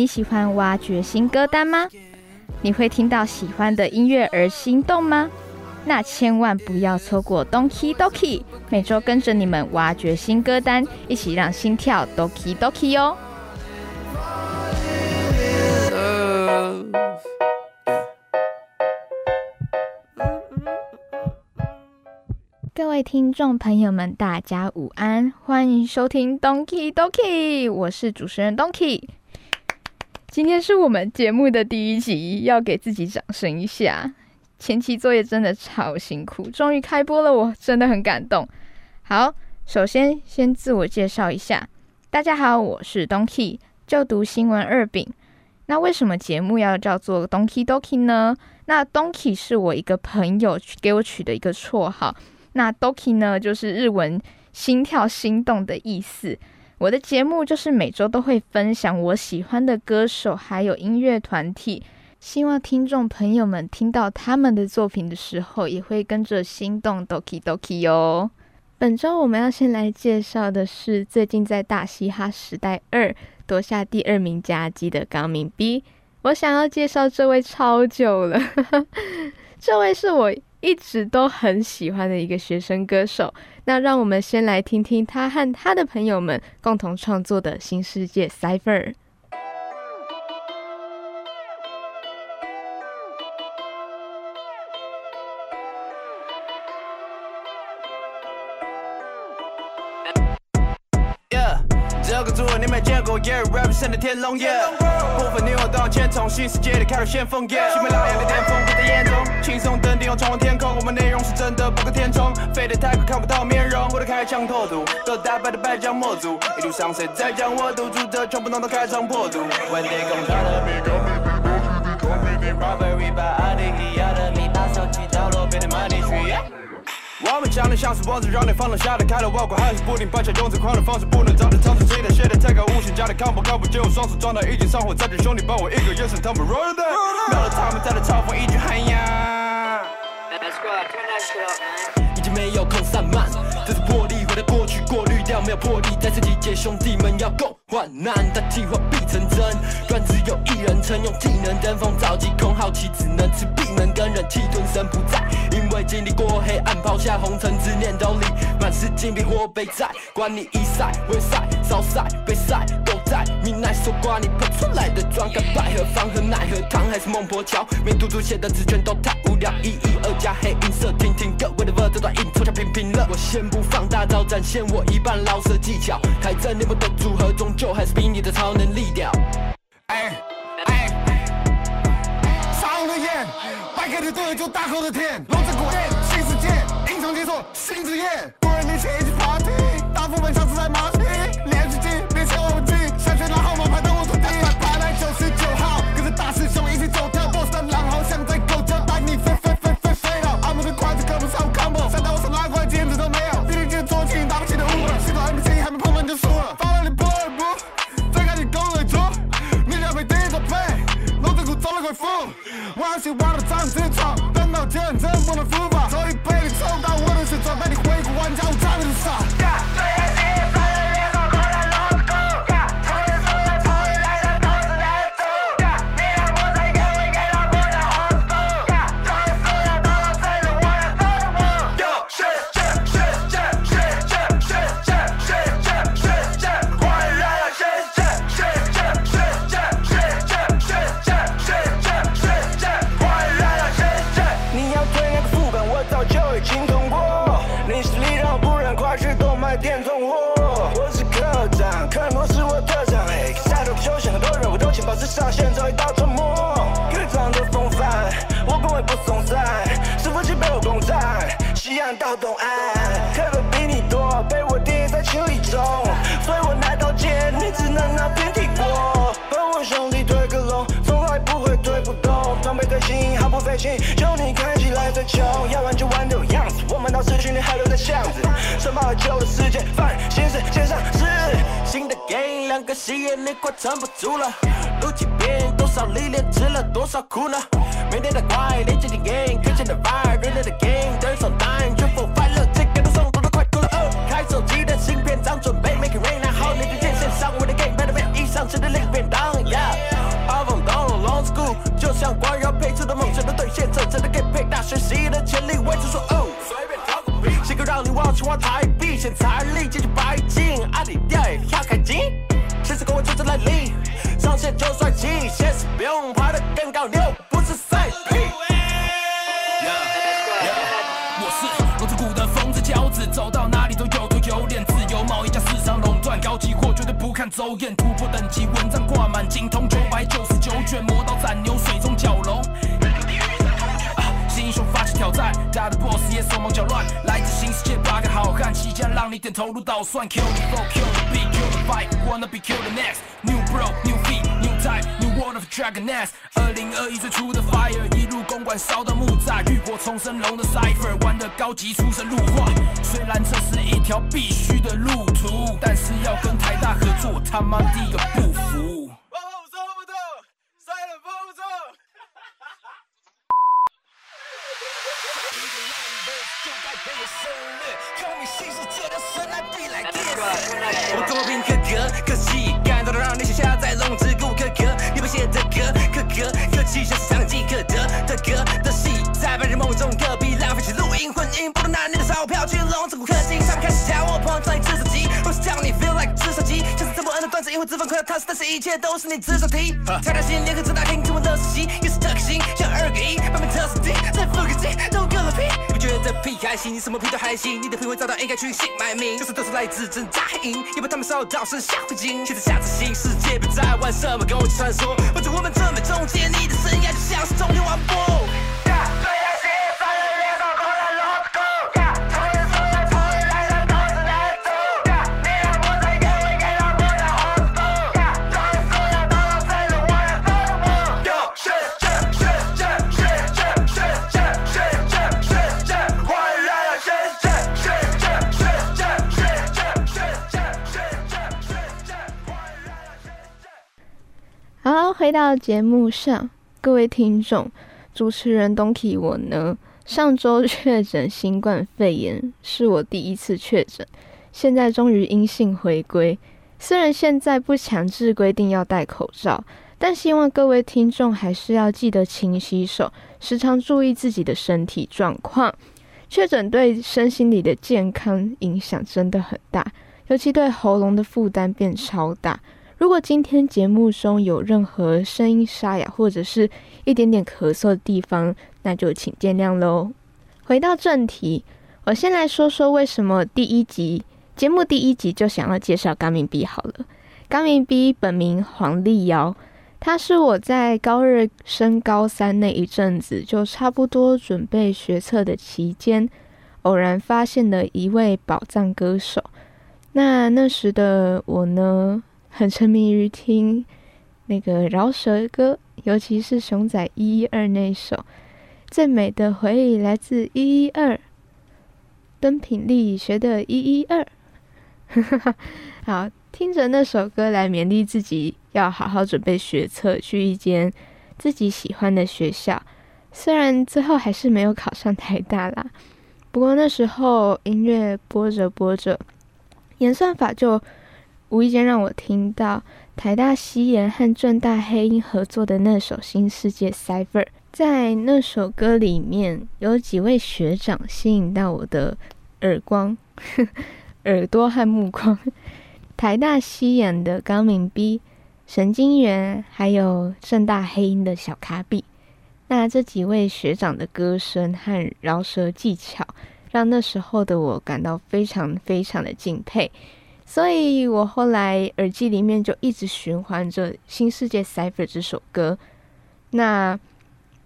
你喜欢挖掘新歌单吗？你会听到喜欢的音乐而心动吗？那千万不要错过 Donkey Donkey，每周跟着你们挖掘新歌单，一起让心跳 Donkey Donkey 哦！各位听众朋友们，大家午安，欢迎收听 Donkey Donkey，我是主持人 Donkey。今天是我们节目的第一集，要给自己掌声一下。前期作业真的超辛苦，终于开播了，我真的很感动。好，首先先自我介绍一下，大家好，我是 Donkey，就读新闻二丙。那为什么节目要叫做 Donkey Donkey 呢？那 Donkey 是我一个朋友给我取的一个绰号，那 Donkey 呢就是日文心跳心动的意思。我的节目就是每周都会分享我喜欢的歌手，还有音乐团体，希望听众朋友们听到他们的作品的时候，也会跟着心动 doki doki 哟。本周我们要先来介绍的是最近在大嘻哈时代二夺下第二名佳绩的高明 B。我想要介绍这位超久了，这位是我。一直都很喜欢的一个学生歌手，那让我们先来听听他和他的朋友们共同创作的新世界 Cipher。天龙 Yeah，部分女王都往前冲，新世界里开路先锋 Yeah，新美老样的巅峰不在眼中，轻松登顶又闯望天空，我们内容是真的不够填充，飞得太快看不到面容，我的开枪拓土，都打败的败将魔族，一路上谁在将我堵住的全部弄到开肠破肚，When they me, 收集到路边的 money tree。我们讲的像是王子，让你放得下的开了外挂，还是不停搬下用最快的方式，不能找的唱出谁的写的太高，无限加的看不靠谱，就用双手装到已经上火，再见兄弟帮我一个眼神，他们 roll down，秒了他们在的嘲讽，一句喊呀。已经没有空散漫，这是玻璃，回到过去过滤掉没有魄力，再次集结兄弟们要共患难，但计划必成真，乱只有一人称，用技能登峰造极，空好奇只能吃闭门羹，忍气吞声不在。因为经历过黑暗，抛下红尘，执念兜里满是金币或背债。管你一赛、未赛、少赛、被赛，都在。你奈说挂你喷出来的妆，该百合方和奈何糖，还是孟婆桥？没嘟嘟写的字全都太无聊。一一二加黑音色，听听各位的 verse，这段音凑巧平平了。我先不放大招，展现我一半老色技巧开着你们的组合终究还是比你的超能力屌。哎哎哎撒的燕败给的队友就大口的舔龙之谷燕新世界英雄解锁新职业。像官要配出的梦想的兑现，这真的给配大学习的潜力，为主说哦。随便挑个屁，写个让你忘记花台币，现财力解决白金，阿里调也要开金。现实跟我就是来临，上线就帅气，现实不用爬得更高，牛不是赛皮。我是龙之谷的疯子骄子，走到哪里都有头有脸，自由贸易加市场垄断，高级货绝对不看走眼，突破等级，文章挂满，精通九百九十九卷，魔刀斩牛，水大的 boss 也手忙脚乱，来自新世界八个好汉，即将让你点头如捣蒜。Kill the flow, kill the beat, kill the fight，wanna be kill the next。New bro, new feet, new type, new world of dragon nest。二零二一最初的 fire，一路公馆烧到木栅，浴火重生龙的 cipher，玩的高级出神入化。虽然这是一条必须的路途，但是要跟台大合作，他妈第一个不服。我作品合格，可惜感动的让你写下在龙之谷可歌，你不写的歌可歌，可泣像是相即可得的歌的戏，在白日梦中隔壁浪费起录音混音，不如拿你的钞票去龙之谷氪金，上面开始叫我碰撞像是这么恩的段子，因为脂肪快要塌死，但是一切都是你制造题。财大心联合正大听，听闻乐死席，也是特克星，像二个一，版本特死敌，再付个金，都给了屁。你不觉得屁还行，你什么屁都还行，你的品味早到应该去姓埋名，就是都是来自真假黑影，也把他们烧到剩下灰烬。现在下次新世界，别再玩什么跟我传说，或者我们准备终结你的生涯，就像是中天完播。回到节目上，各位听众，主持人 Donkey 我呢，上周确诊新冠肺炎，是我第一次确诊，现在终于阴性回归。虽然现在不强制规定要戴口罩，但希望各位听众还是要记得勤洗手，时常注意自己的身体状况。确诊对身心理的健康影响真的很大，尤其对喉咙的负担变超大。如果今天节目中有任何声音沙哑或者是一点点咳嗽的地方，那就请见谅喽。回到正题，我先来说说为什么第一集节目第一集就想要介绍高明 B 好了。高明 B 本名黄丽瑶，他是我在高二升高三那一阵子，就差不多准备学测的期间，偶然发现的一位宝藏歌手。那那时的我呢？很沉迷于听那个饶舌歌，尤其是熊仔一一二那首《最美的回忆来自一一二》，登品力学的一一二，好听着那首歌来勉励自己，要好好准备学测，去一间自己喜欢的学校。虽然最后还是没有考上台大啦，不过那时候音乐播着播着，演算法就。无意间让我听到台大西研和正大黑鹰合作的那首《新世界 Cipher》。在那首歌里面，有几位学长吸引到我的耳光、耳朵和目光。台大西研的高明 B、神经元，还有正大黑鹰的小卡比。那这几位学长的歌声和饶舌技巧，让那时候的我感到非常非常的敬佩。所以我后来耳机里面就一直循环着《新世界 Cipher》这首歌。那，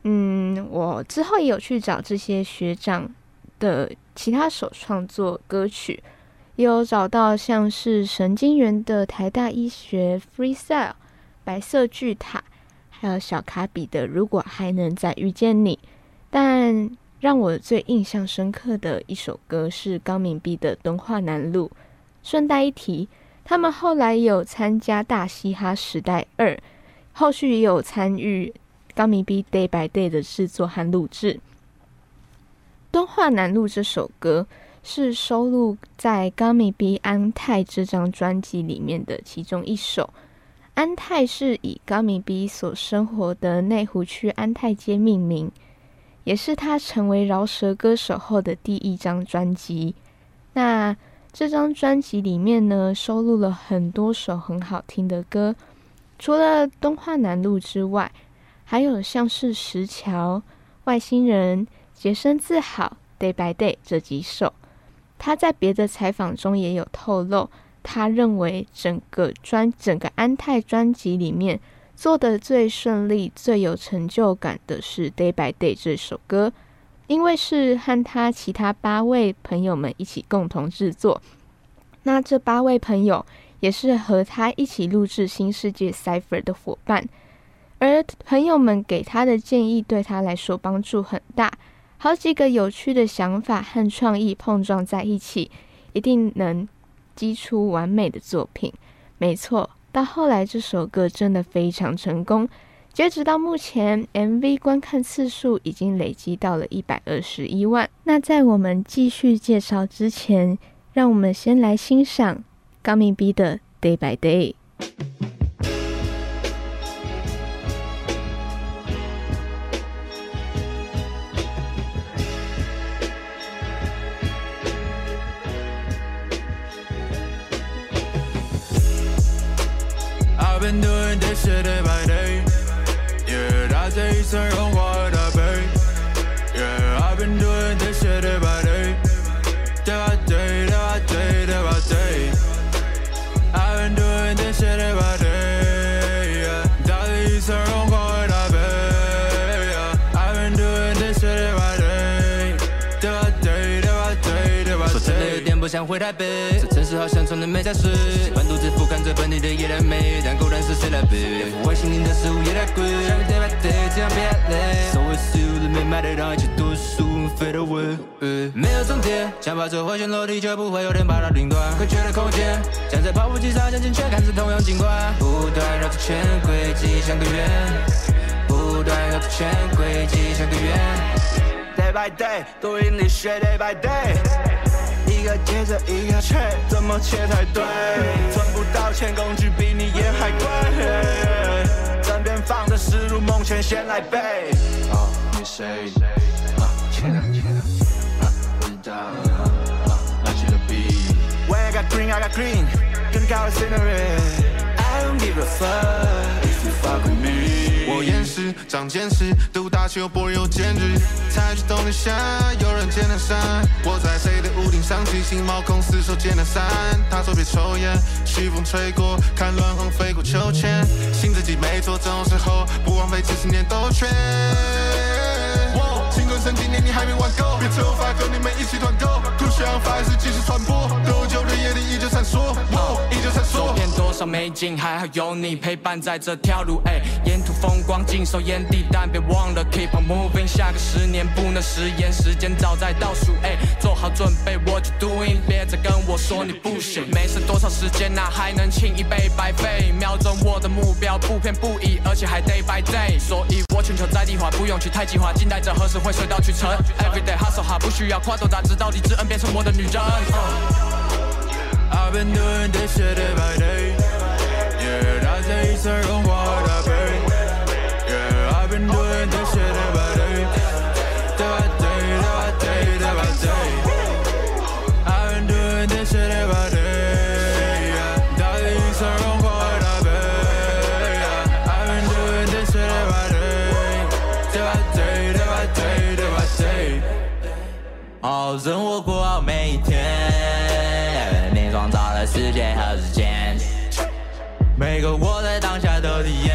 嗯，我之后也有去找这些学长的其他首创作歌曲，也有找到像是神经元的台大医学 Freestyle、白色巨塔，还有小卡比的《如果还能再遇见你》。但让我最印象深刻的一首歌是高敏碧的《敦化南路》。顺带一提，他们后来有参加《大嘻哈时代二》，后续也有参与高敏碧《Day by Day》的制作和录制。《敦化南路》这首歌是收录在高敏碧《安泰》这张专辑里面的其中一首。安泰是以高敏碧所生活的内湖区安泰街命名。也是他成为饶舌歌手后的第一张专辑。那这张专辑里面呢，收录了很多首很好听的歌，除了《东华南路》之外，还有像是《石桥》《外星人》《洁身自好》《Day by Day》这几首。他在别的采访中也有透露，他认为整个专整个安泰专辑里面。做的最顺利、最有成就感的是《Day by Day》这首歌，因为是和他其他八位朋友们一起共同制作。那这八位朋友也是和他一起录制《新世界 Cipher》的伙伴，而朋友们给他的建议对他来说帮助很大。好几个有趣的想法和创意碰撞在一起，一定能激出完美的作品。没错。到后来，这首歌真的非常成功。截止到目前，MV 观看次数已经累积到了一百二十一万。那在我们继续介绍之前，让我们先来欣赏高明 B 的《Day by Day》。Yeah, 大街一层融化的大杯。Yeah, I've been doing this shit day by day. Day by day, day by day, day by day. I've been doing this shit day by day. Yeah, 大街一层融化的大杯。Yeah, I've been doing this shit day by day. Day by day, day by day, day by day. 说真的有点不想回台北，这城市好像从来没在睡。 习惯独自俯瞰着本地的夜太美，但狗蛋是谁来背？外星人的食物也太贵，想个 day by day，这样别累。So it's you，人没买得到，一起读书，fade away。没有终点，想把这火线落地，却不会有人把它顶断。可缺的空间，站在跑步机上眼睛却看着同样景观，不断绕着圈轨迹像个圆，不断绕着圈轨迹像个圆。day by day，多努力学 day by day，一个接着一个切，怎么切才对？赚不到钱，工具比你烟还贵。枕边放着思入梦前，先来背。啊，你谁？啊，切了切了，啊，不知道，啊，拿起了笔。When I got green, I got green，更高的 scenery。I don't give a fuck if you fuck with me。我厌世，长见识，读大学不有兼职，采取动力下，有人捡了伞。我在谁的屋顶上骑行，毛孔厮守捡了伞。他说别抽烟，西风吹过，看乱红飞过秋千。信自己没错，这种时候不枉费几十年兜圈。青春神经年你还没玩够，别求发和你们一起团购，故乡法还是继续传播，都闪烁依旧闪烁，走。遍多少美景，还好有你陪伴在这条路。哎，沿途风光尽收眼底，但别忘了 keep on moving。下个十年不能食言，时间早在倒数。哎，做好准备，what you doing？别再跟我说你不行。没剩多少时间呐、还能轻易被白费。瞄准我的目标，不偏不倚，而且还 day by day。所以我全球在地化，不用去太计划，静待着何时会水到渠成。Everyday hustle hard，不需要夸多大，直到底之恩变成我的女人。I've been doing this shit day by day. Yeah, 大街一层融化的大杯。Yeah, I've been doing this shit day by day. Day by day, day by day, day by day. I've been doing this shit day by day. Yeah, 大街一层融化的大杯。Yeah, I've been doing this shit day by day. Day by day, day by day, day by day. 哦，生活过好每一天，每个活在当下的体验，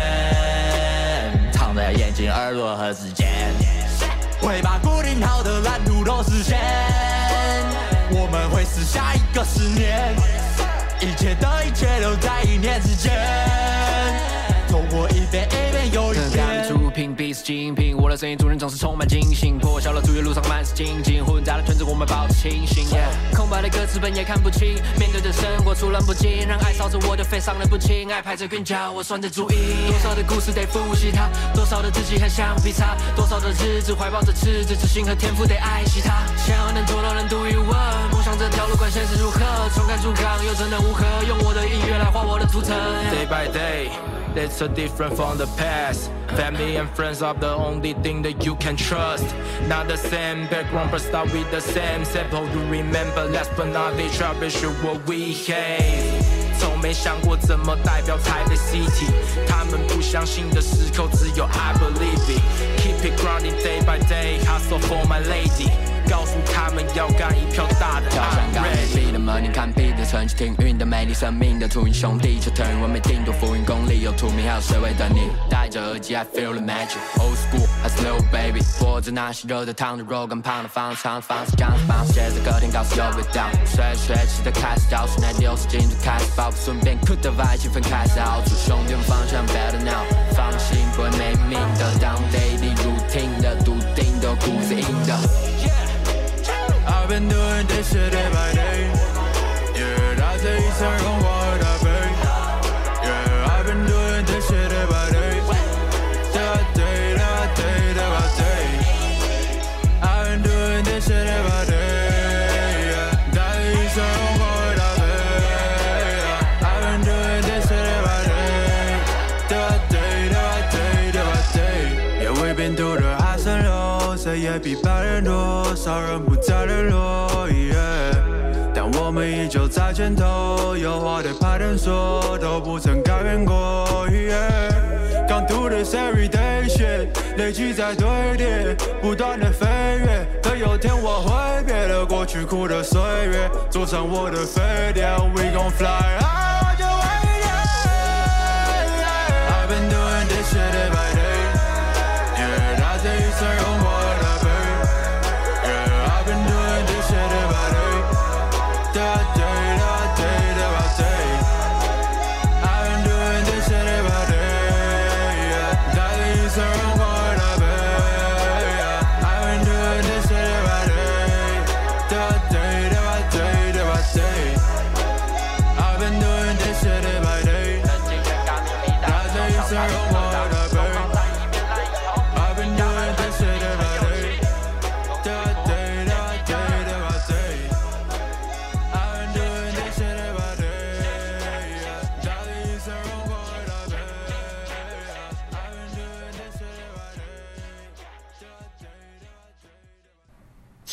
藏在眼睛、耳朵和指尖，会把固定好的蓝图都实现，我们会是下一个十年，一切的一切都在一念之间，走过一遍一遍又一遍。的声音助人总是充满惊喜。破晓了，主业路上满是荆棘，混杂的圈子我们保持清醒。空白的歌词本也看不清，面对着生活出人不惊，让爱烧着我的肺，伤人不轻。爱排着韵脚，我算着注音。多少的故事得复习它，多少的自己和橡皮擦，多少的日子怀抱着赤子之心和天赋得爱惜它。想要能做到人独一无二，梦想这条路管现实如何，重看主港又怎能无何？用我的音乐来画我的图腾。Day by day. That's so different from the past. Family and friends are the only thing that you can trust. Not the same background, but start with the same sample. You remember last but not least, rubbish what we hate. 从没想过怎么代表台北 City，他们不相信的时候，只有 I believe it。Keep it grounded day by day, hustle for my lady。 告诉他们要干一票大的。跳上钢笔的门，你看笔的成绩，听云的美丽，生命的秃鹰兄弟，就等于我没听懂浮云功力，有图名还有谁会等你？戴着耳机，I feel the magic。Old school 还是 new baby？握着那些热的烫的肉，跟胖的方长方式讲方式，写着歌听告诉有味道。随着学期的开始，倒数那六十进度开始爆，顺便 cut 的外气氛开始熬出兄弟们方向 better now。放心，不会没命的，当 daily routine 的，笃定的骨子硬的。I've been doing this shit day by day. Yeah, that's a Eastern 也比别人多，少人不再联络。但我们依旧在前头，有话得拍点说，都不曾改变过。Yeah，刚读的 everyday shit，累积在堆叠，不断的飞跃。可有天我会别了过去苦的岁月，坐上我的飞碟。We gon' fly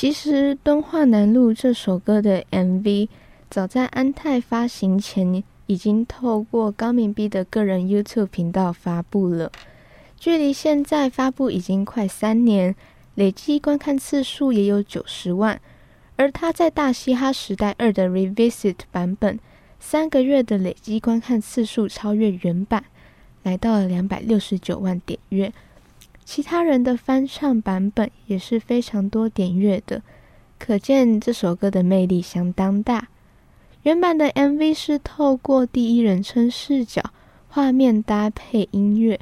其实《敦化南路》这首歌的 MV，早在安泰发行前，已经透过高明 B 的个人 YouTube 频道发布了。距离现在发布已经快三年，累计观看次数也有九十万。而他在《大嘻哈时代二》的 Revisit 版本，三个月的累计观看次数超越原版，来到了两百六十九万点阅。其他人的翻唱版本也是非常多点阅的，可见这首歌的魅力相当大。原版的 MV 是透过第一人称视角，画面搭配音乐，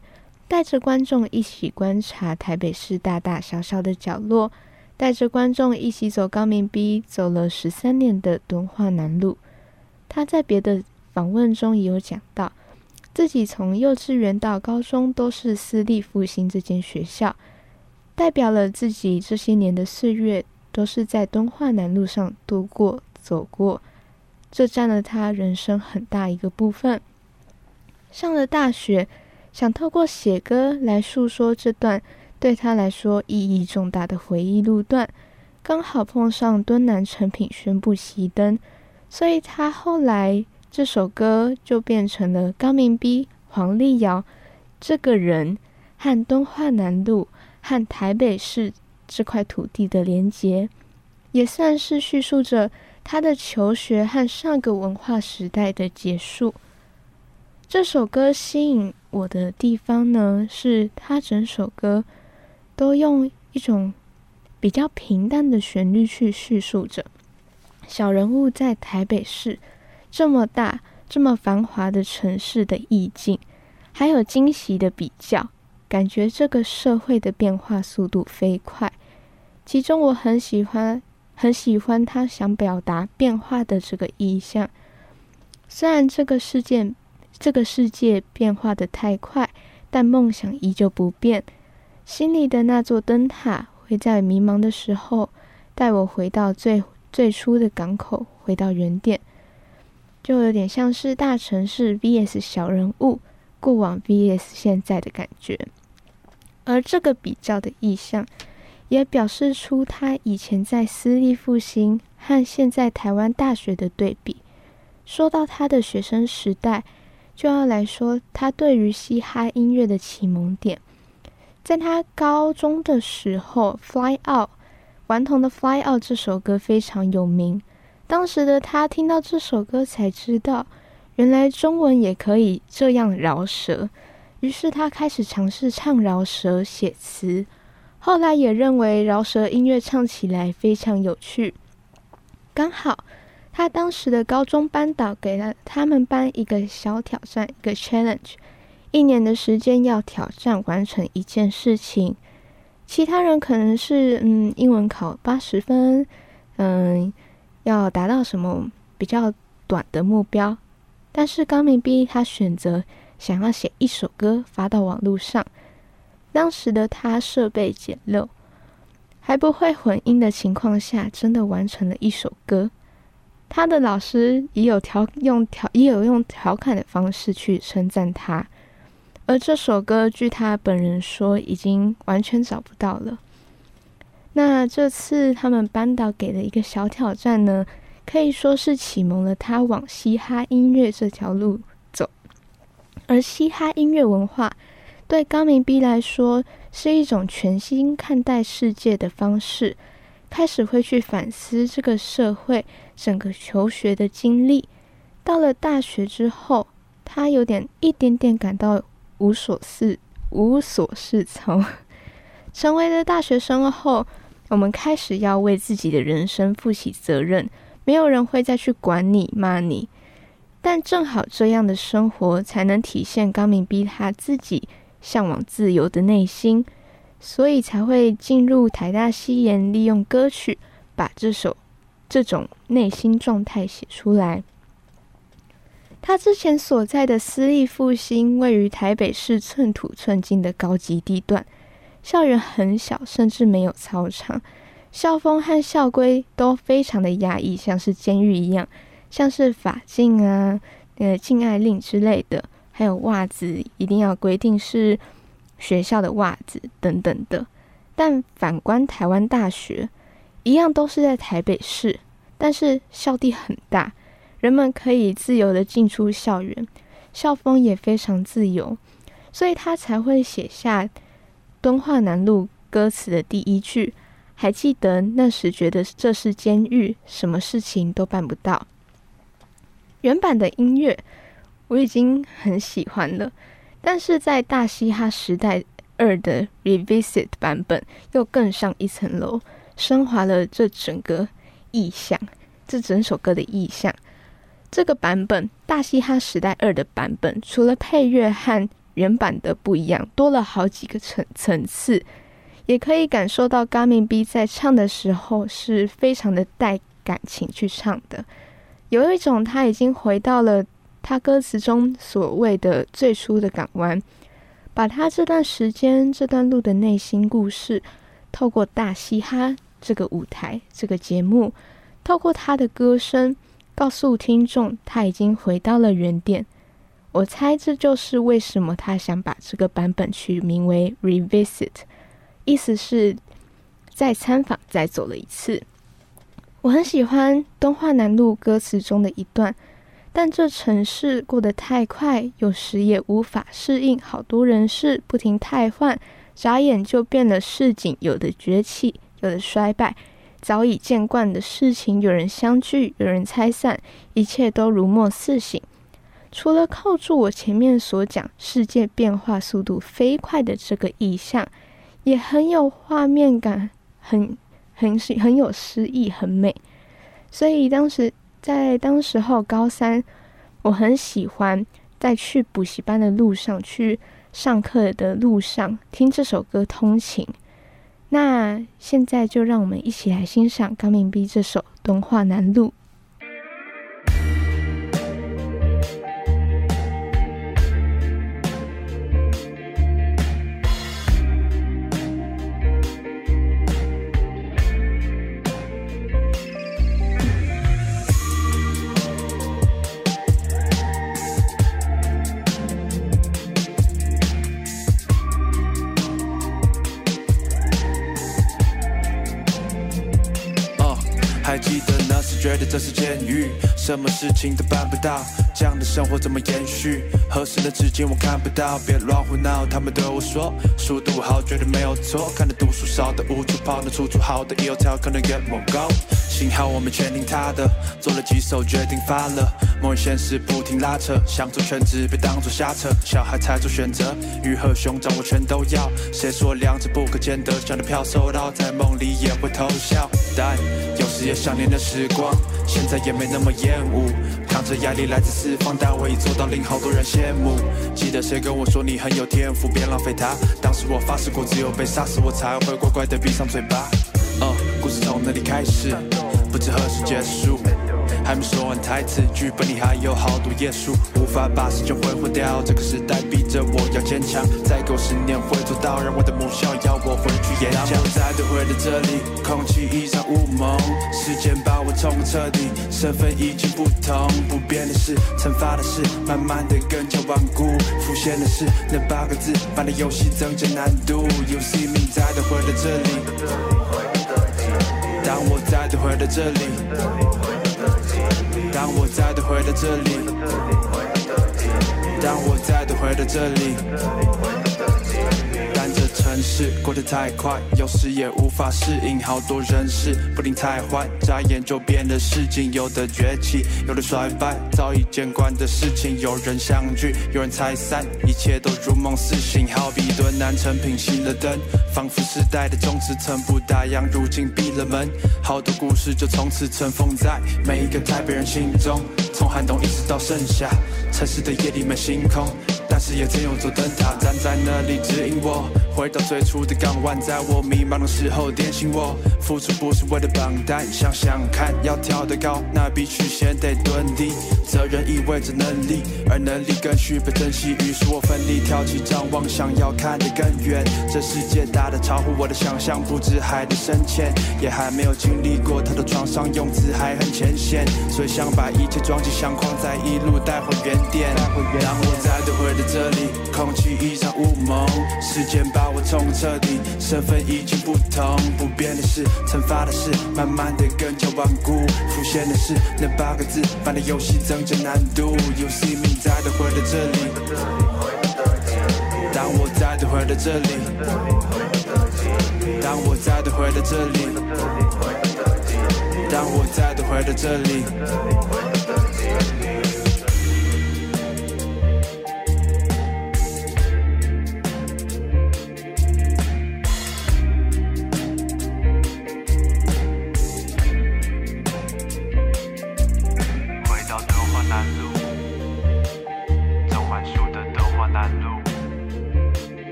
带着观众一起观察台北市大大小小的角落，带着观众一起走高明 B 走了十三年的敦化南路。他在别的访问中也有讲到。自己从幼稚园到高中都是私立复兴这间学校，代表了自己这些年的岁月都是在敦化南路上度过、走过，这占了他人生很大一个部分。上了大学，想透过写歌来诉说这段对他来说意义重大的回忆路段，刚好碰上敦南成品宣布熄灯，所以他后来。这首歌就变成了高明 B、黄丽瑶这个人和敦化南路和台北市这块土地的连结，也算是叙述着他的求学和上个文化时代的结束。这首歌吸引我的地方呢，是他整首歌都用一种比较平淡的旋律去叙述着小人物在台北市。这么大、这么繁华的城市的意境，还有惊喜的比较，感觉这个社会的变化速度飞快。其中我很喜欢，很喜欢他想表达变化的这个意象。虽然这个世界，这个世界变化的太快，但梦想依旧不变。心里的那座灯塔会在迷茫的时候带我回到最最初的港口，回到原点，就有点像是大城市 VS 小人物，过往 VS 现在的感觉。而这个比较的意象。也表示出他以前在私立复兴和现在台湾大学的对比。说到他的学生时代，就要来说他对于嘻哈音乐的启蒙点。在他高中的时候，《Fly Out》顽童的《Fly Out》这首歌非常有名。当时的他听到这首歌才知道，原来中文也可以这样饶舌。于是他开始尝试唱饶舌、写词。后来也认为饶舌音乐唱起来非常有趣。刚好他当时的高中班导给了他们班一个小挑战，一个 challenge，一年的时间要挑战完成一件事情。其他人可能是嗯英文考八十分，嗯要达到什么比较短的目标，但是高明 B 他选择想要写一首歌发到网络上。当时的他设备简陋，还不会混音的情况下，真的完成了一首歌。他的老师也有调用调也有用调侃的方式去称赞他。而这首歌，据他本人说，已经完全找不到了。那这次他们班导给了一个小挑战呢，可以说是启蒙了他往嘻哈音乐这条路走。而嘻哈音乐文化。对高明 B 来说，是一种全新看待世界的方式。开始会去反思这个社会整个求学的经历。到了大学之后，他有点一点点感到无所事无所适从。成为了大学生后，我们开始要为自己的人生负起责任，没有人会再去管你骂你。但正好这样的生活，才能体现高明逼他自己。向往自由的内心，所以才会进入台大西研，利用歌曲把这首这种内心状态写出来。他之前所在的私立复兴位于台北市寸土寸金的高级地段，校园很小，甚至没有操场，校风和校规都非常的压抑，像是监狱一样，像是法禁啊、呃禁爱令之类的。还有袜子一定要规定是学校的袜子等等的，但反观台湾大学，一样都是在台北市，但是校地很大，人们可以自由的进出校园，校风也非常自由，所以他才会写下敦化南路歌词的第一句，还记得那时觉得这是监狱，什么事情都办不到。原版的音乐。我已经很喜欢了，但是在大嘻哈时代二的 revisit 版本又更上一层楼，升华了这整个意象，这整首歌的意象。这个版本大嘻哈时代二的版本，除了配乐和原版的不一样，多了好几个层层次，也可以感受到 Gami B 在唱的时候是非常的带感情去唱的，有一种他已经回到了。他歌词中所谓的最初的港湾，把他这段时间、这段路的内心故事，透过大嘻哈这个舞台、这个节目，透过他的歌声，告诉听众他已经回到了原点。我猜这就是为什么他想把这个版本取名为 Revisit，意思是再参访、再走了一次。我很喜欢东华南路歌词中的一段。但这城市过得太快，有时也无法适应。好多人事不停太换，眨眼就变了市井。有的崛起，有的衰败。早已见惯的事情，有人相聚，有人拆散，一切都如梦似醒。除了扣住我前面所讲世界变化速度飞快的这个意象，也很有画面感，很很是很有诗意，很美。所以当时。在当时候高三，我很喜欢在去补习班的路上去上课的路上听这首歌通勤。那现在就让我们一起来欣赏高明碧这首《敦化南路》。什么事情都办不到，这样的生活怎么延续？合适的纸巾我看不到，别乱胡闹。他们对我说，书读好绝对没有错，看着读书少的无处跑，能出处好的油条可能也莫高。幸好我没全听他的，做了几首决定发了，梦与现实不停拉扯，想做全职被当做瞎扯，小孩才做选择，鱼和熊掌我全都要，谁说两者不可兼得？想的票收到，在梦里也会偷笑，但有时也想念的时光，现在也没那么厌恶，扛着压力来自四方，但我已做到令好多人羡慕。记得谁跟我说你很有天赋，别浪费它，当时我发誓过，只有被杀死我才会乖乖的闭上嘴巴。故事从哪里开始？不知何时结束。还没说完台词，剧本里还有好多页数，无法把时间挥霍掉。这个时代逼着我要坚强，再过十年会做到，让我的母校要我回去演讲。我再度回到这里，空气依然雾蒙，时间把我冲彻底，身份已经不同。不变的是惩罚的事，慢慢的更加顽固。浮现的是那八个字，把那游戏增加难度。You see me 再度回到这里，当我再度回到这里。当我再度回到这里，当我再度回到这里，但这城市过得太快，有时也无法适应。好多人事不停太坏，眨眼就变得市井。有的崛起，有的衰败，早已见惯的事情。有人相聚，有人拆散，一切都如梦似醒。好比一吨南成品熄了灯，仿佛时代的宗旨曾不打烊，如今闭了门。好多故事就从此尘封在每一个台北人心中，从寒冬一直到盛夏，城市的夜里没星空。但是也曾有座灯塔站在那里指引我，回到最初的港湾，在我迷茫的时候点醒我。付出不是为了榜单，想想看，要跳得高，那必须先得蹲低。责任意味着能力，而能力更需被珍惜。于是我奋力跳起张望，想要看得更远。这世界大得超乎我的想象，不知海的深浅，也还没有经历过它的创伤，用词还很浅显，所以想把一切装进相框，再一路带回原点。当我再度回在这里，空气一场雾蒙，时间把我冲彻底，身份已经不同，不变的是惩罚的事，慢慢的更加顽固。浮现的是那八个字，把那游戏增加难度。You see me 再度回到这里，当我再度回到这里，当我再度回到这里，当我再度回到这里。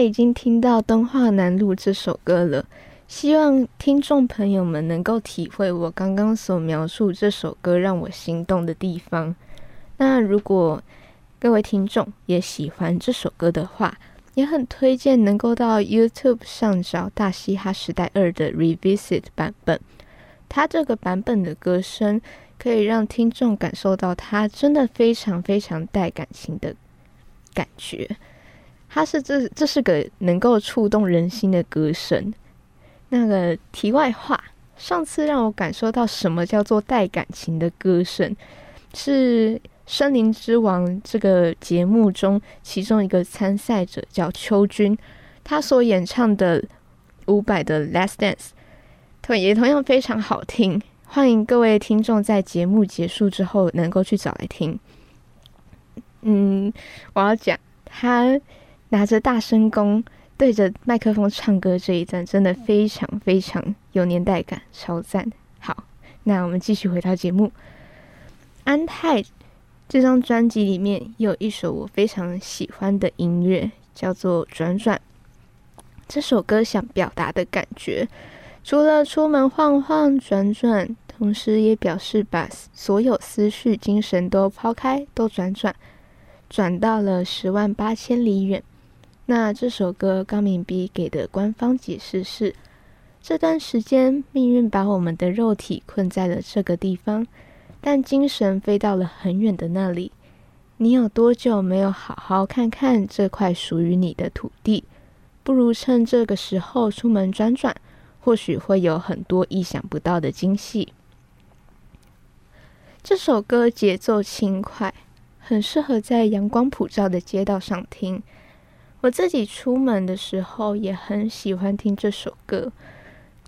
已经听到《敦化南路》这首歌了，希望听众朋友们能够体会我刚刚所描述这首歌让我心动的地方。那如果各位听众也喜欢这首歌的话，也很推荐能够到 YouTube 上找《大嘻哈时代二》的 Revisit 版本。它这个版本的歌声可以让听众感受到它真的非常非常带感情的感觉。它是这这是个能够触动人心的歌声。那个题外话，上次让我感受到什么叫做带感情的歌声，是《森林之王》这个节目中其中一个参赛者叫邱军，他所演唱的伍佰的《Last Dance》，同也同样非常好听。欢迎各位听众在节目结束之后能够去找来听。嗯，我要讲他。拿着大声公对着麦克风唱歌这一段，真的非常非常有年代感，超赞。好，那我们继续回到节目。安泰这张专辑里面有一首我非常喜欢的音乐，叫做《转转》。这首歌想表达的感觉，除了出门晃晃转转，同时也表示把所有思绪、精神都抛开，都转转，转到了十万八千里远。那这首歌高敏逼给的官方解释是：这段时间命运把我们的肉体困在了这个地方，但精神飞到了很远的那里。你有多久没有好好看看这块属于你的土地？不如趁这个时候出门转转，或许会有很多意想不到的惊喜。这首歌节奏轻快，很适合在阳光普照的街道上听。我自己出门的时候也很喜欢听这首歌。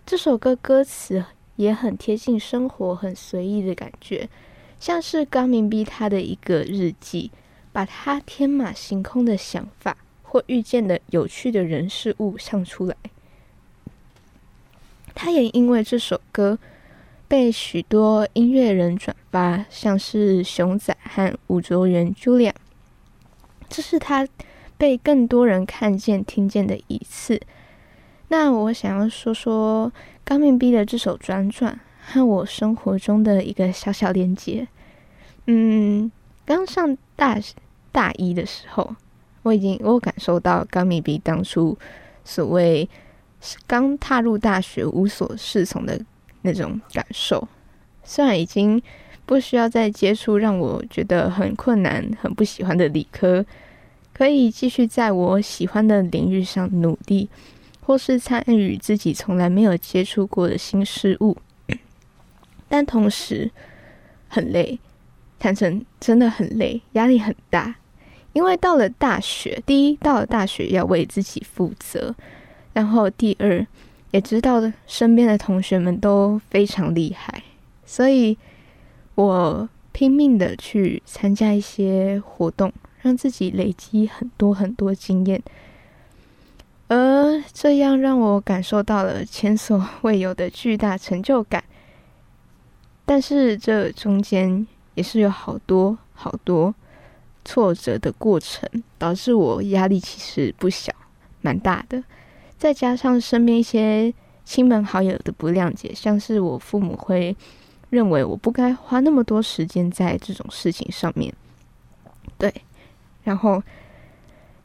这首歌歌词也很贴近生活，很随意的感觉，像是高明逼他的一个日记，把他天马行空的想法或遇见的有趣的人事物唱出来。他也因为这首歌被许多音乐人转发，像是熊仔和吴卓源 Julia，这是他。被更多人看见、听见的一次。那我想要说说高明逼的这首《转转》和我生活中的一个小小连接。嗯，刚上大大一的时候，我已经我感受到高明逼当初所谓刚踏入大学无所适从的那种感受。虽然已经不需要再接触让我觉得很困难、很不喜欢的理科。可以继续在我喜欢的领域上努力，或是参与自己从来没有接触过的新事物，但同时很累，坦诚真的很累，压力很大。因为到了大学，第一到了大学要为自己负责，然后第二也知道身边的同学们都非常厉害，所以我拼命的去参加一些活动。让自己累积很多很多经验，而这样让我感受到了前所未有的巨大成就感。但是这中间也是有好多好多挫折的过程，导致我压力其实不小，蛮大的。再加上身边一些亲朋好友的不谅解，像是我父母会认为我不该花那么多时间在这种事情上面，对。然后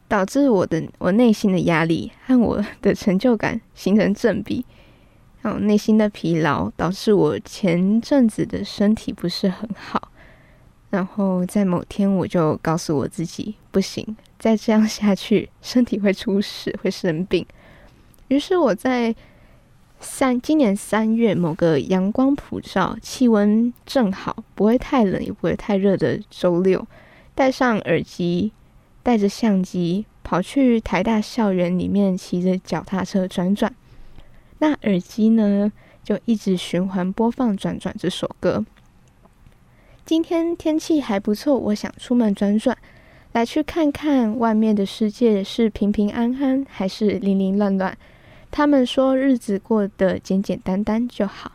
导致我的我内心的压力和我的成就感形成正比，然后内心的疲劳导致我前阵子的身体不是很好。然后在某天我就告诉我自己，不行，再这样下去身体会出事，会生病。于是我在三今年三月某个阳光普照、气温正好、不会太冷也不会太热的周六。戴上耳机，带着相机跑去台大校园里面，骑着脚踏车转转。那耳机呢，就一直循环播放《转转》这首歌。今天天气还不错，我想出门转转，来去看看外面的世界是平平安安还是零零乱乱。他们说日子过得简简单单就好。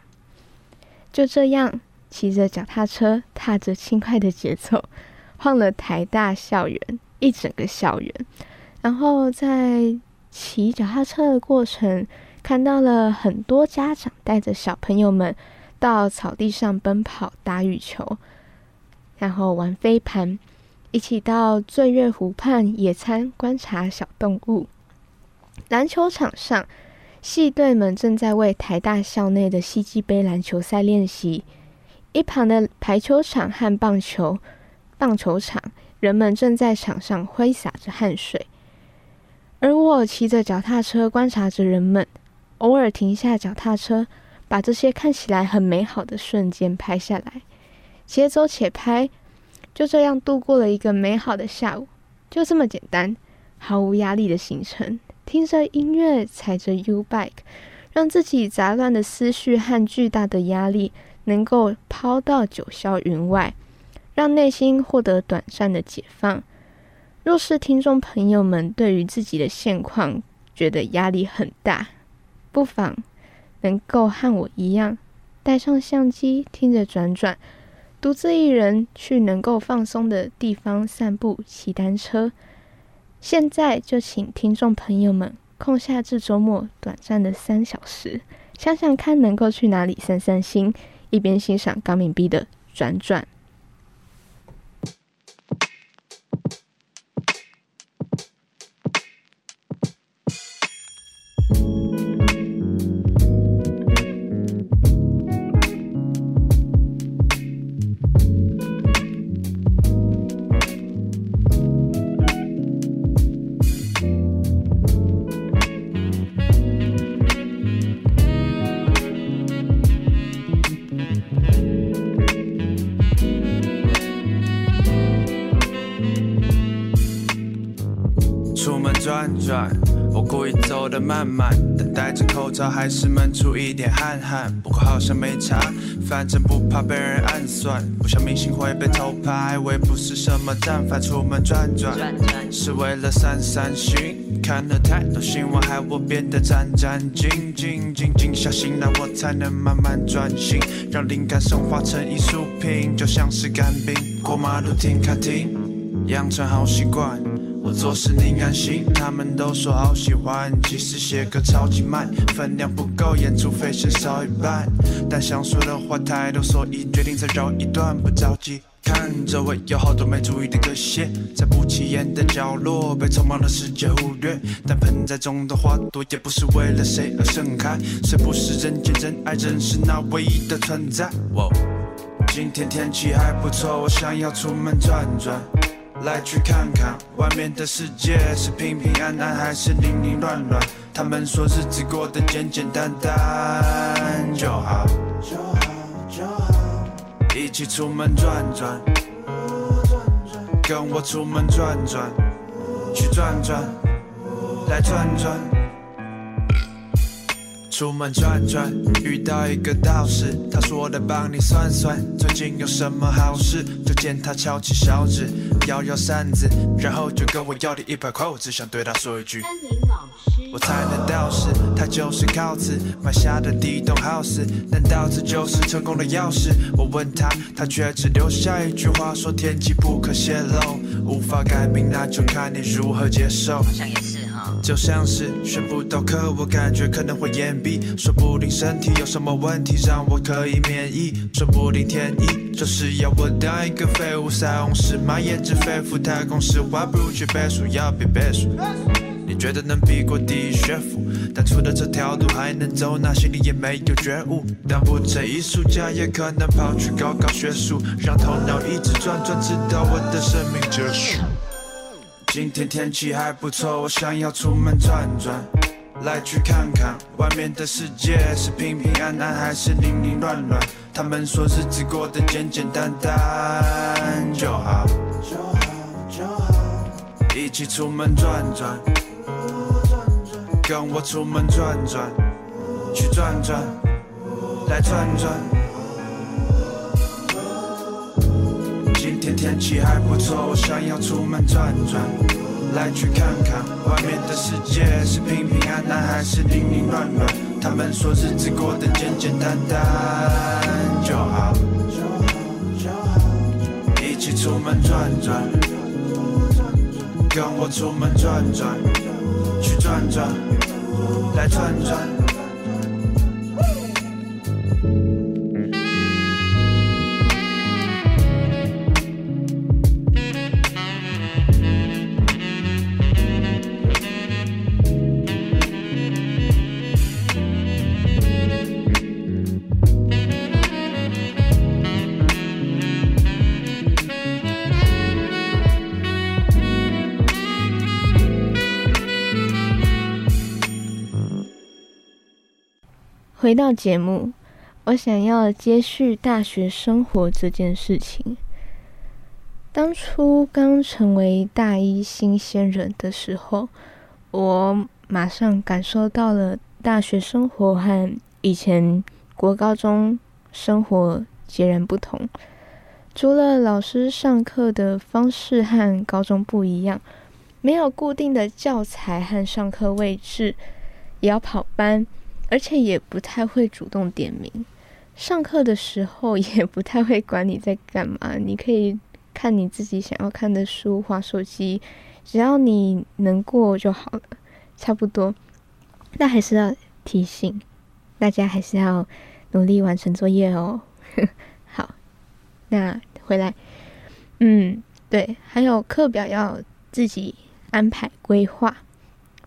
就这样，骑着脚踏车，踏着轻快的节奏。晃了台大校园一整个校园，然后在骑脚踏车的过程，看到了很多家长带着小朋友们到草地上奔跑、打羽球，然后玩飞盘，一起到醉月湖畔野餐、观察小动物。篮球场上，系队们正在为台大校内的西基杯篮球赛练习，一旁的排球场和棒球。棒球场，人们正在场上挥洒着汗水，而我骑着脚踏车观察着人们，偶尔停下脚踏车，把这些看起来很美好的瞬间拍下来，且走且拍，就这样度过了一个美好的下午，就这么简单，毫无压力的行程，听着音乐，踩着 U bike，让自己杂乱的思绪和巨大的压力能够抛到九霄云外。让内心获得短暂的解放。若是听众朋友们对于自己的现况觉得压力很大，不妨能够和我一样，带上相机，听着转转，独自一人去能够放松的地方散步、骑单车。现在就请听众朋友们空下这周末短暂的三小时，想想看能够去哪里散散心，一边欣赏高敏 B 的转转。转，我故意走得慢慢，但戴着口罩还是闷出一点汗汗。不过好像没差，反正不怕被人暗算，不像明星会被偷拍。我也不是什么战犯，出门转转是为了散散心。看了太多新闻，害我变得战战兢兢，静静下心来，我才能慢慢专心，让灵感升华成艺术品，就像是干冰。过马路停卡停，养成好习惯。我做事你安心，他们都说好喜欢。即使写歌超级慢，分量不够，演出费先少一半。但想说的话太多，所以决定再绕一段，不着急。看周围有好多没注意的歌线，在不起眼的角落被匆忙的世界忽略。但盆栽中的花朵也不是为了谁而盛开，谁不是人间真爱，人是那唯一的存在。今天天气还不错，我想要出门转转。来去看看外面的世界是平平安安还是零零乱乱？他们说日子过得简简单单就好，就好就好。一起出门转转，跟我出门转转，去转转，来转转。出门转转，遇到一个道士，他说来帮你算算，最近有什么好事？就见他翘起小指，摇摇扇子，然后就跟我要了一百块。我只想对他说一句：我猜的道士，他就是靠此买下的第一栋 house，难道这就是成功的钥匙？我问他，他却只留下一句话，说天机不可泄露，无法改变，那就看你如何接受。就像是选不到课，我感觉可能会延毕，说不定身体有什么问题让我可以免疫，说不定天意就是要我当一个废物，塞翁失马焉知非福，太公式话不如去背书，要别背书。你觉得能比过第一学府，但除了这条路还能走哪？心里也没有觉悟。当不成艺术家，也可能跑去搞搞学术，让头脑一直转转，直到我的生命结束。今天天气还不错，我想要出门转转，来去看看外面的世界是平平安安还是零零乱乱。他们说日子过得简简单单就好，就好就好。一起出门转转，跟我出门转转，去转转，来转转。今天天气还不错，我想要出门转转，来去看看外面的世界是平平安安还是零零乱乱。他们说日子过得简简单单，就好。一起出门转转，跟我出门转转，去转转，来转转。回到节目，我想要接续大学生活这件事情。当初刚成为大一新鲜人的时候，我马上感受到了大学生活和以前国高中生活截然不同。除了老师上课的方式和高中不一样，没有固定的教材和上课位置，也要跑班，而且也不太会主动点名。上课的时候也不太会管你在干嘛，你可以看你自己想要看的书，划手机，只要你能过就好了，差不多。但还是要提醒大家，还是要努力完成作业哦。好，那回来，嗯，对，还有课表要自己安排规划，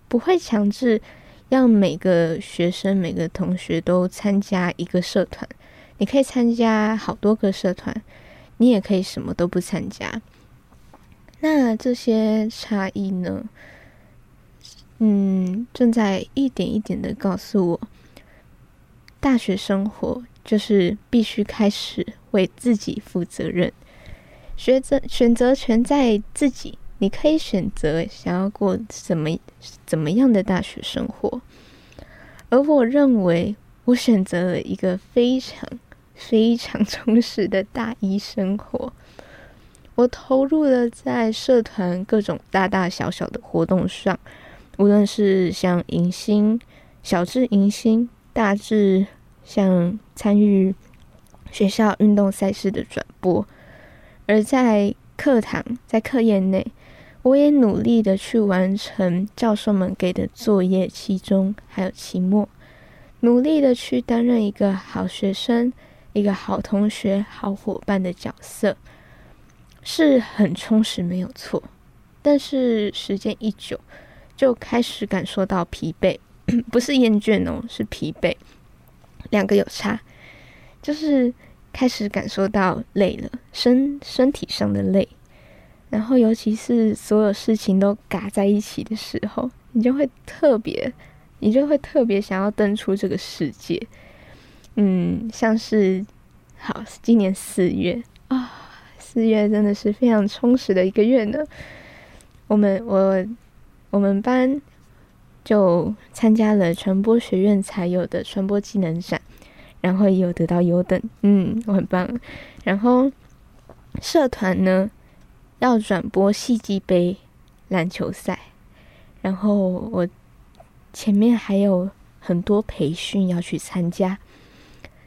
不会强制让每个学生、每个同学都参加一个社团。你可以参加好多个社团，你也可以什么都不参加。那这些差异呢？嗯，正在一点一点的告诉我，大学生活就是必须开始为自己负责任，选择选择权在自己。你可以选择想要过怎么怎么样的大学生活，而我认为我选择了一个非常非常 充实的大一生活。我投入了在社团各种大大小小的活动上。无论是像迎新、小至迎新，大至像参与学校运动赛事的转播，而在课堂、在课业内，我也努力的去完成教授们给的作业，期中还有期末，努力的去担任一个好学生、一个好同学、好伙伴的角色，是很充实，没有错。但是时间一久，就开始感受到疲惫，不是厌倦哦，是疲惫，两个有差，就是开始感受到累了，身身体上的累，然后尤其是所有事情都嘎在一起的时候，你就会特别，你就会特别想要登出这个世界，嗯，像是好，今年四月啊，四月真的是非常充实的一个月呢，我们我。我们班就参加了传播学院才有的传播技能展，然后也有得到优等，嗯，我很棒。然后社团呢要转播戏剧杯篮球赛，然后我前面还有很多培训要去参加。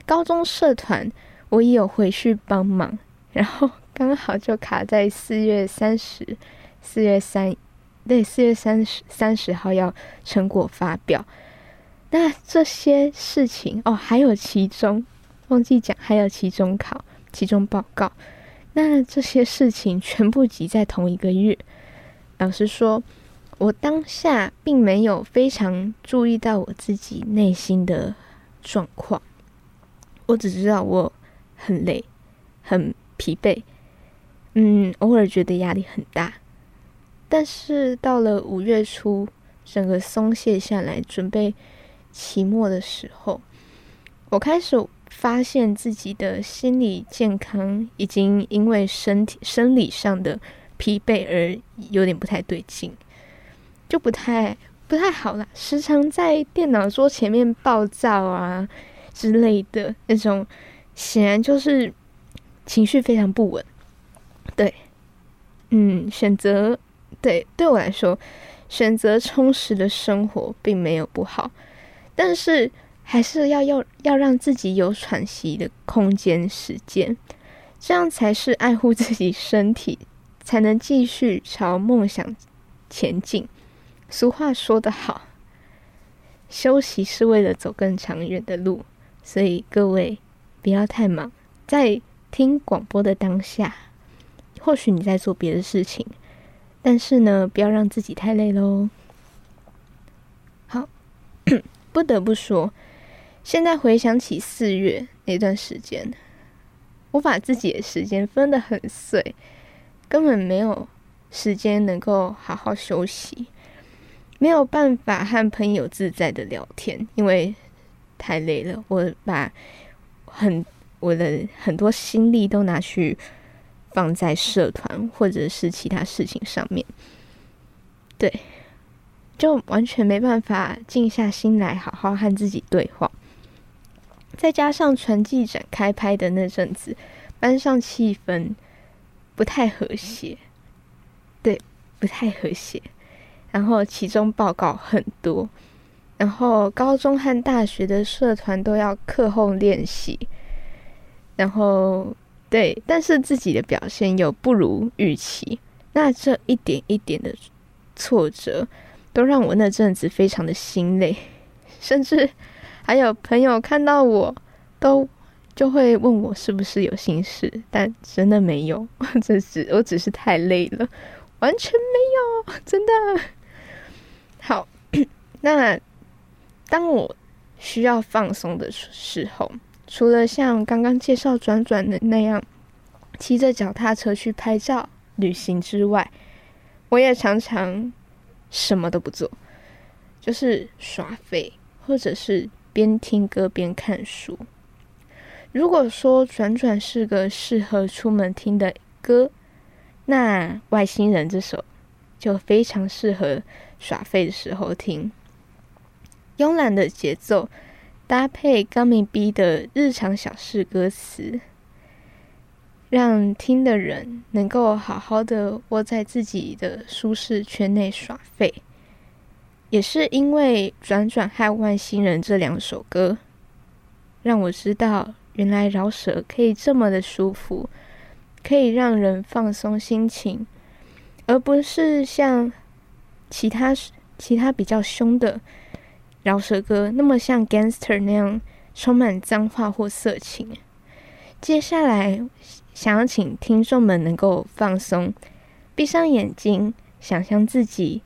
高中社团我也有回去帮忙，然后刚好就卡在四月三十，四月三。对，四月三十三十号要成果发表。那这些事情哦，还有期中忘记讲，还有期中考、期中报告。那这些事情全部挤在同一个月。老实说，我当下并没有非常注意到我自己内心的状况。我只知道我很累，很疲惫。嗯，偶尔觉得压力很大。但是到了五月初，整个松懈下来，准备期末的时候，我开始发现自己的心理健康已经因为身体生理上的疲惫而有点不太对劲，就不太不太好了。时常在电脑桌前面暴躁啊之类的那种，显然就是情绪非常不稳。对，嗯，选择。对，对我来说，选择充实的生活并没有不好，但是还是要要要让自己有喘息的空间、时间，这样才是爱护自己身体，才能继续朝梦想前进。俗话说得好，休息是为了走更长远的路，所以各位不要太忙，在听广播的当下，或许你在做别的事情。但是呢，不要让自己太累喽。好，不得不说，现在回想起四月那段时间，我把自己的时间分得很碎，根本没有时间能够好好休息，没有办法和朋友自在的聊天，因为太累了。我把很我的很多心力都拿去。放在社团或者是其他事情上面，对，就完全没办法静下心来好好和自己对话。再加上传记展开拍的那阵子，班上气氛不太和谐，对，不太和谐。然后期中报告很多，然后高中和大学的社团都要课后练习，然后对，但是自己的表现又不如预期，那这一点一点的挫折，都让我那阵子非常的心累，甚至还有朋友看到我都就会问我是不是有心事，但真的没有，这只我只是太累了，完全没有，真的。好，那当我需要放松的时候，除了像刚刚介绍转转的那样骑着脚踏车去拍照旅行之外，我也常常什么都不做，就是耍废，或者是边听歌边看书。如果说转转是个适合出门听的歌，那《外星人》这首就非常适合耍废的时候听。慵懒的节奏搭配 Gummy B 的日常小事歌词，让听的人能够好好的窝在自己的舒适圈内耍废。也是因为《转转》和《外星人》这两首歌，让我知道。原来饶舌可以这么的舒服，可以让人放松心情，而不是像其他其他比较凶的饶舌歌那么像 gangster 那样充满脏话或色情。接下来，想要请听众们能够放松，闭上眼睛，想象自己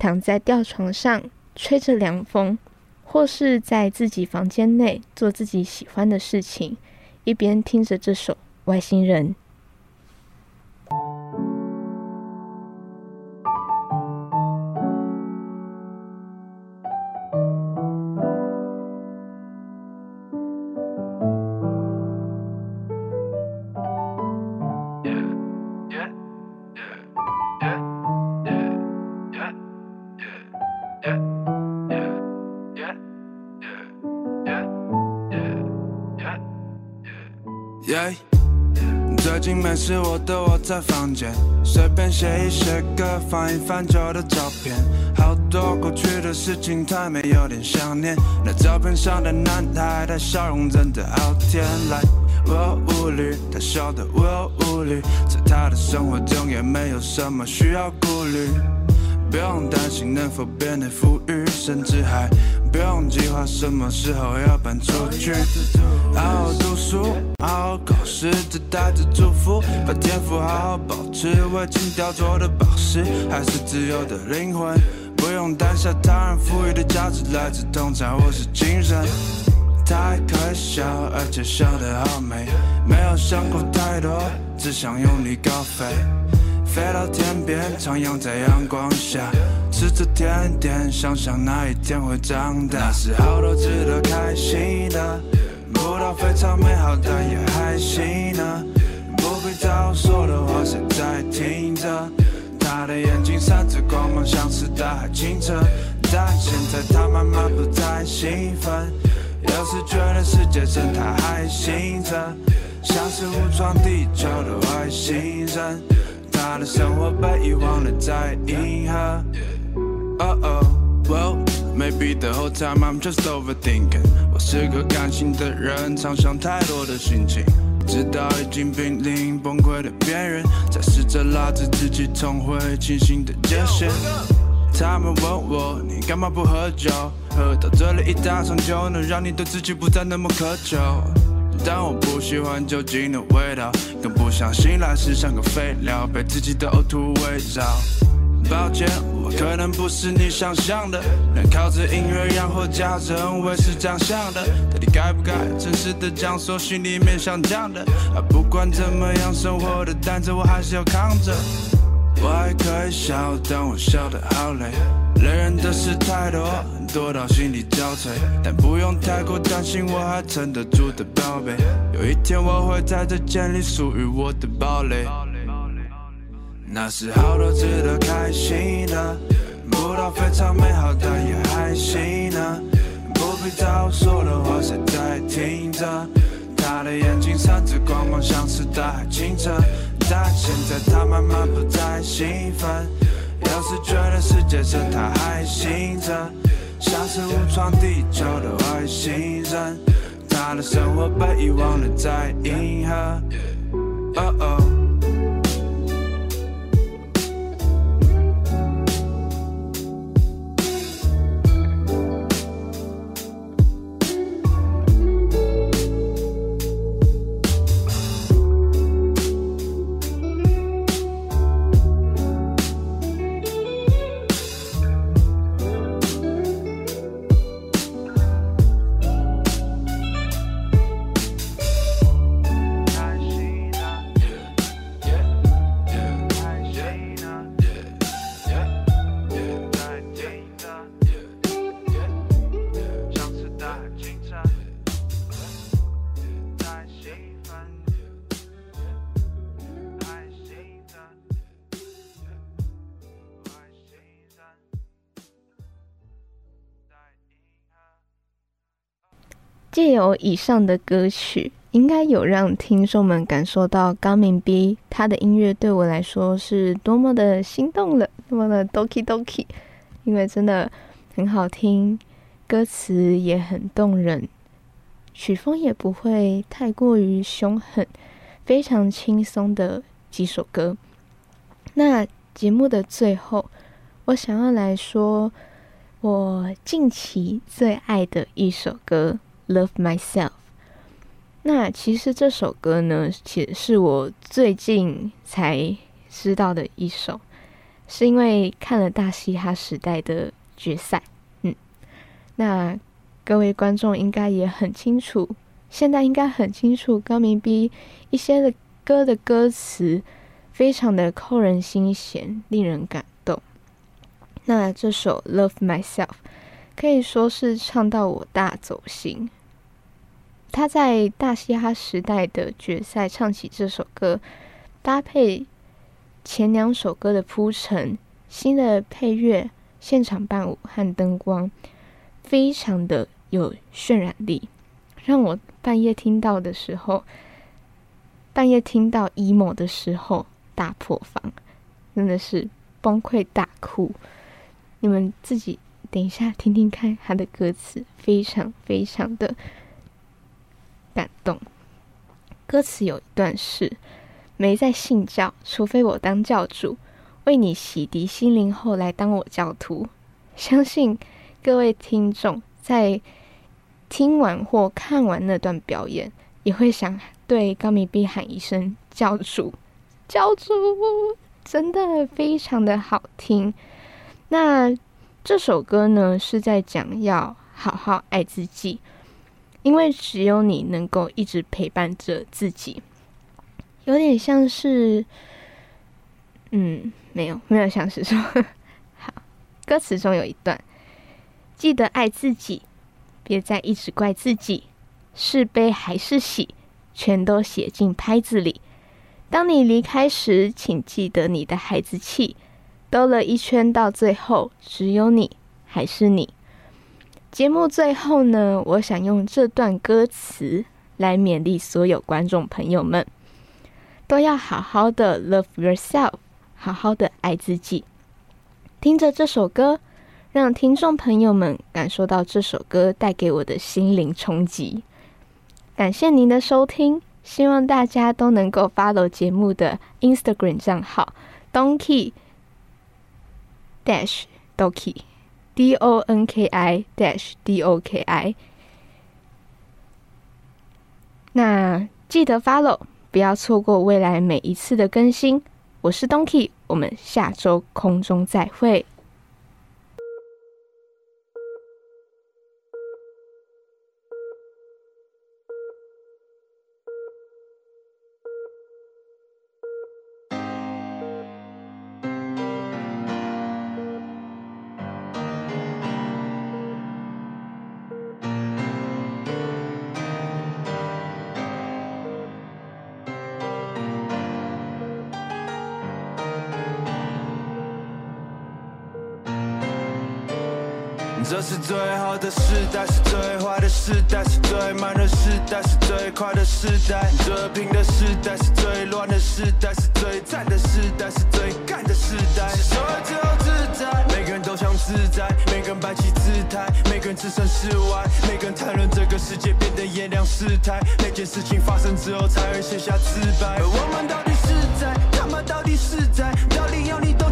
躺在吊床上，吹着凉风。或是在自己房间内做自己喜欢的事情，一边听着这首《外星人》。随便写一些歌，翻一翻旧的照片，好多过去的事情，太美，有点想念。那照片上的男孩，他笑容真的好甜。来，我无虑，他笑得我无虑，在他的生活中也没有什么需要顾虑，不用担心能否变得富裕，甚至还。不用计划什么时候要搬出去，好好读书，好好考试，只带着祝福，把天赋好好保持，为情雕琢的宝石，还是自由的灵魂，不用担下他人赋予的价值来自通常或是精神。太可笑，而且笑得好美，没有想过太多，只想用力高飞。飞到天边，徜徉在阳光下，吃着甜点，想想那一天会长大。那时好多值得开心的，不到非常美好，但也还行呢。不必在乎说的话，谁在听着？他的眼睛闪着光芒，像是大海清澈。但现在他慢慢不再兴奋，有时觉得世界真太还醒着，像是误闯地球的外星人。他的生活被遗忘了在银河。Oh oh, well, maybe the whole time I'm just overthinking。我是个感性的人，常想太多的心情，直到已经濒临崩溃的边缘，才试着拉着自己重回清醒的界限。他们问我，你干嘛不喝酒？喝到醉了一大场，就能让你对自己不再那么苛求。但我不喜欢酒精的味道，更不想醒来时像个废料，被自己的呕吐围绕。抱歉，我可能不是你想象的，能靠着音乐养活家人，我也是这样想的。到底该不该真实的讲说心里面想讲的？啊，不管怎么样，生活的担子我还是要扛着。我还可以笑，但我笑得好累。累人的事太多，多到心力交瘁。但不用太过担心，我还撑得住的宝贝。有一天我会在这建立属于我的堡垒。那是好多值得开心的，不到非常美好，但也还行呢。不必在乎说的话，谁在听着？他的眼睛闪着光芒，像是大海清澈。但现在他慢慢不再兴奋。有有时觉得世界生态还行着，像是误闯地球的外星人，他的生活被遗忘的在银河。哦哦。由以上的歌曲，应该有让听众们感受到高明 B 他的音乐对我来说是多么的心动了，多么的 doki doki，因为真的很好听，歌词也很动人，曲风也不会太过于凶狠，非常轻松的几首歌。那节目的最后，我想要来说我近期最爱的一首歌。Love Myself。那其实这首歌呢，其实是我最近才知道的一首，是因为看了大嘻哈时代的决赛。嗯，那各位观众应该也很清楚，现在应该很清楚高明 B 一些的歌的歌词，非常的扣人心弦，令人感动。那这首 Love Myself 可以说是唱到我大走心。他在大嘻哈时代的决赛唱起这首歌，搭配前两首歌的铺陈、新的配乐、现场伴舞和灯光，非常的有渲染力，让我半夜听到的时候，半夜听到 emo 的时候大破防，真的是崩溃大哭。你们自己等一下听听看他的歌词，非常非常的。感动。歌词有一段是：没在信教，除非我当教主，为你洗涤心灵后来当我教徒。相信各位听众在听完或看完那段表演，也会想对高米碧喊一声教主，教主，真的非常的好听。那这首歌呢，是在讲要好好爱自己。因为只有你能够一直陪伴着自己，有点像是，嗯，没有，没有像是说，好，歌词中有一段，记得爱自己，别再一直怪自己，是悲还是喜，全都写进拍子里。当你离开时，请记得你的孩子气，兜了一圈，到最后，只有你还是你。节目最后呢，我想用这段歌词来勉励所有观众朋友们，都要好好的 love yourself，好好的爱自己。听着这首歌，让听众朋友们感受到这首歌带给我的心灵冲击。感谢您的收听，希望大家都能够 follow 节目的 Instagram 账号 Donkey Dash Donkey。D O N K I dash D O K I，那记得 follow，不要错过未来每一次的更新。我是 Donkey，我们下周空中再会。最好的时代，是最坏的时代，是最慢的时代，是最快的时代。这平的时代是最乱的时代，是最赞的时代，是最干的时代。是所有自由自在，每个人都想自在，每个人摆起姿态，每个人置身事外，每个人谈论这个世界变得炎凉世态。每件事情发生之后才会写下自白。我们到底是在，他妈到底是在，到底要你懂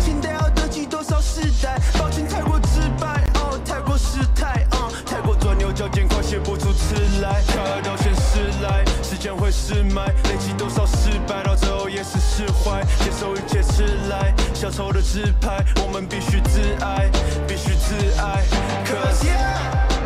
出词来。到现实来，时间会失脉，累积多少失败，到最后也是释怀，接受一切迟来。小丑的自拍，我们必须自爱，必须自爱。Cause yeah,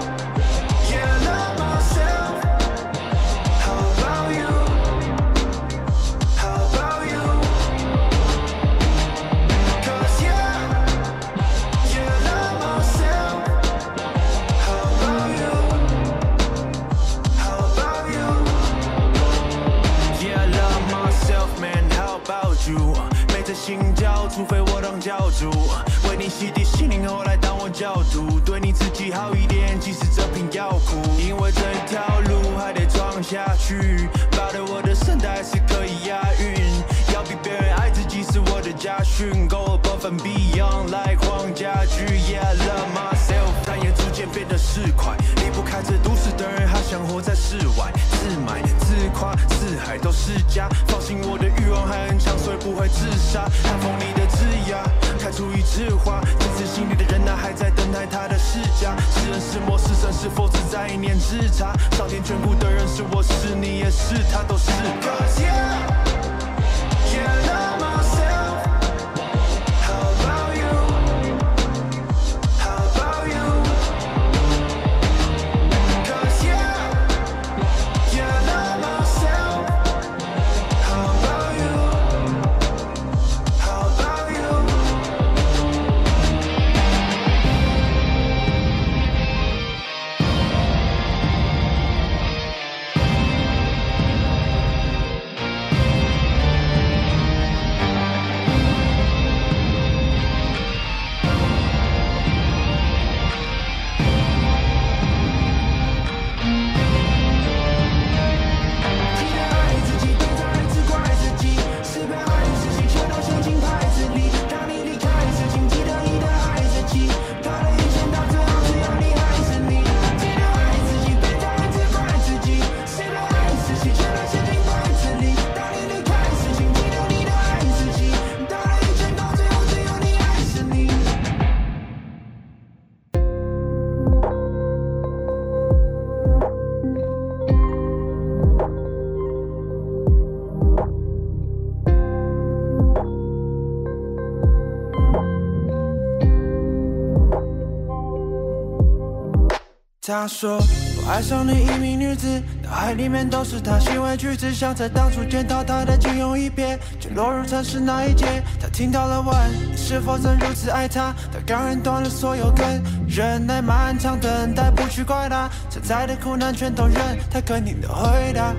他说我爱上了一名女子，脑海里面都是她行为举止，想在当初见到她的仅有一瞥，就落入城市那一劫。他听到了问，你是否曾如此爱她？他刚忍断了所有根，忍耐漫长等待，不去怪他，存在的苦难全都忍，他肯定的回答。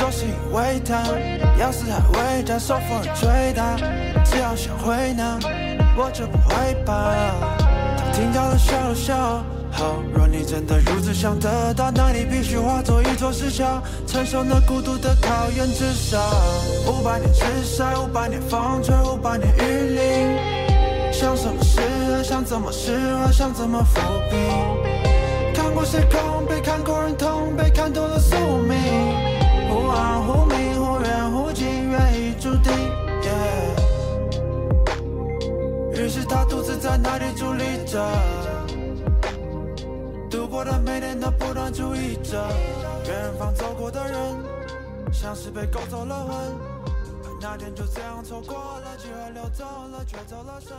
若是因为他，要死还为他，受风而吹他，只要想回呢，我就不会怕。他听到了笑了笑。好，若你真的如此想得到，那你必须化作一座石桥，承受那孤独的考验，至少五百年日晒，五百年风吹，五百年雨淋。想什么是爱，想怎么是爱，想怎么抚平。看过谁空被，看过人痛被，看透了宿命。忽暗忽明，忽远忽近，愿已注定。于是他独自在那里伫立着。每天都不断注意着远方走过的人，像是被勾走了魂。那天就这样错过了，机会流走了，却走了神。